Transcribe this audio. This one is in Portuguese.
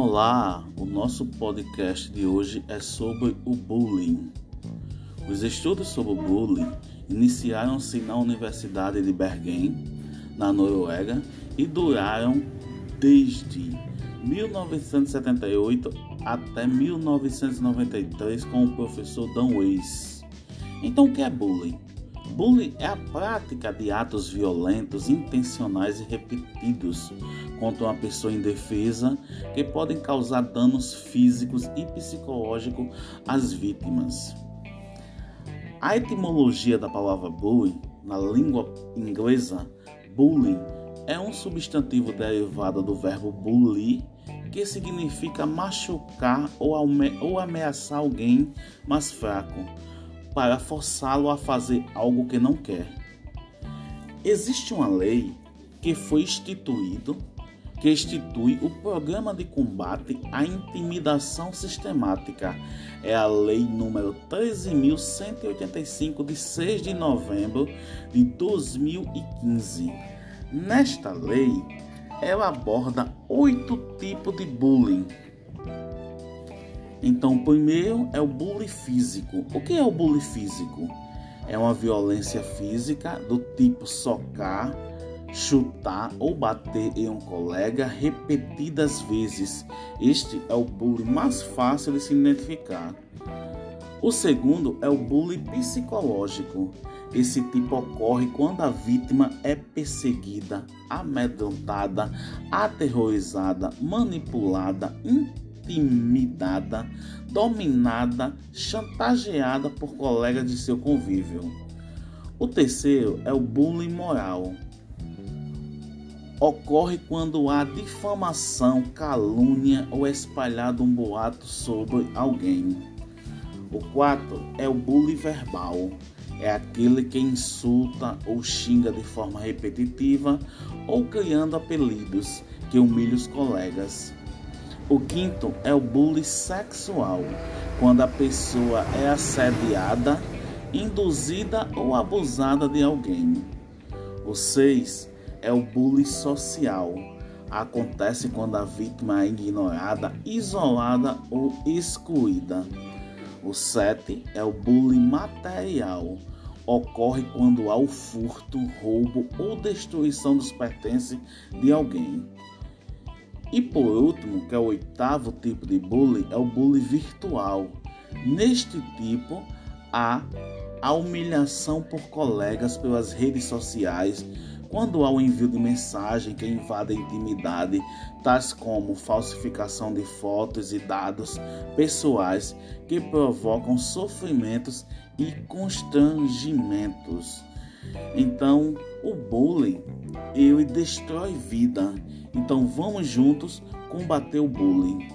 Olá, o nosso podcast de hoje é sobre o bullying. Os estudos sobre o bullying iniciaram-se na Universidade de Bergen, na Noruega, e duraram desde 1978 até 1993 com o professor Dan Weiss. Então, o que é bullying? Bullying é a prática de atos violentos, intencionais e repetidos contra uma pessoa indefesa que podem causar danos físicos e psicológicos às vítimas. A etimologia da palavra bullying na língua inglesa, bullying é um substantivo derivado do verbo bully, que significa machucar ou, ameaçar alguém mais fraco para forçá-lo a fazer algo que não quer. Existe uma lei que foi instituído que institui o Programa de Combate à Intimidação Sistemática. É a Lei número 13.185, de 6 de novembro de 2015. Nesta lei, ela aborda oito tipos de bullying então, o primeiro é o bullying físico. O que é o bullying físico? É uma violência física do tipo socar, chutar ou bater em um colega repetidas vezes. Este é o bullying mais fácil de se identificar. O segundo é o bullying psicológico. Esse tipo ocorre quando a vítima é perseguida, amedrontada, aterrorizada, manipulada, intimidada, dominada, chantageada por colegas de seu convívio. O terceiro é o bullying moral. Ocorre quando há difamação, calúnia ou espalhado um boato sobre alguém. O quarto é o bullying verbal. É aquele que insulta ou xinga de forma repetitiva ou criando apelidos que humilha os colegas. O quinto é o bullying sexual, quando a pessoa é assediada, induzida ou abusada de alguém. O seis é o bullying social. Acontece quando a vítima é ignorada, isolada ou excluída. O sete é o bullying material. Ocorre quando há o furto, roubo ou destruição dos pertences de alguém. E por último, que é o oitavo tipo de bullying, é o bullying virtual. Neste tipo, há a humilhação por colegas pelas redes sociais, quando há o envio de mensagem que invade a intimidade, tais como falsificação de fotos e dados pessoais que provocam sofrimentos e constrangimentos. Então, o bullying, ele destrói vida. Então, vamos juntos combater o bullying.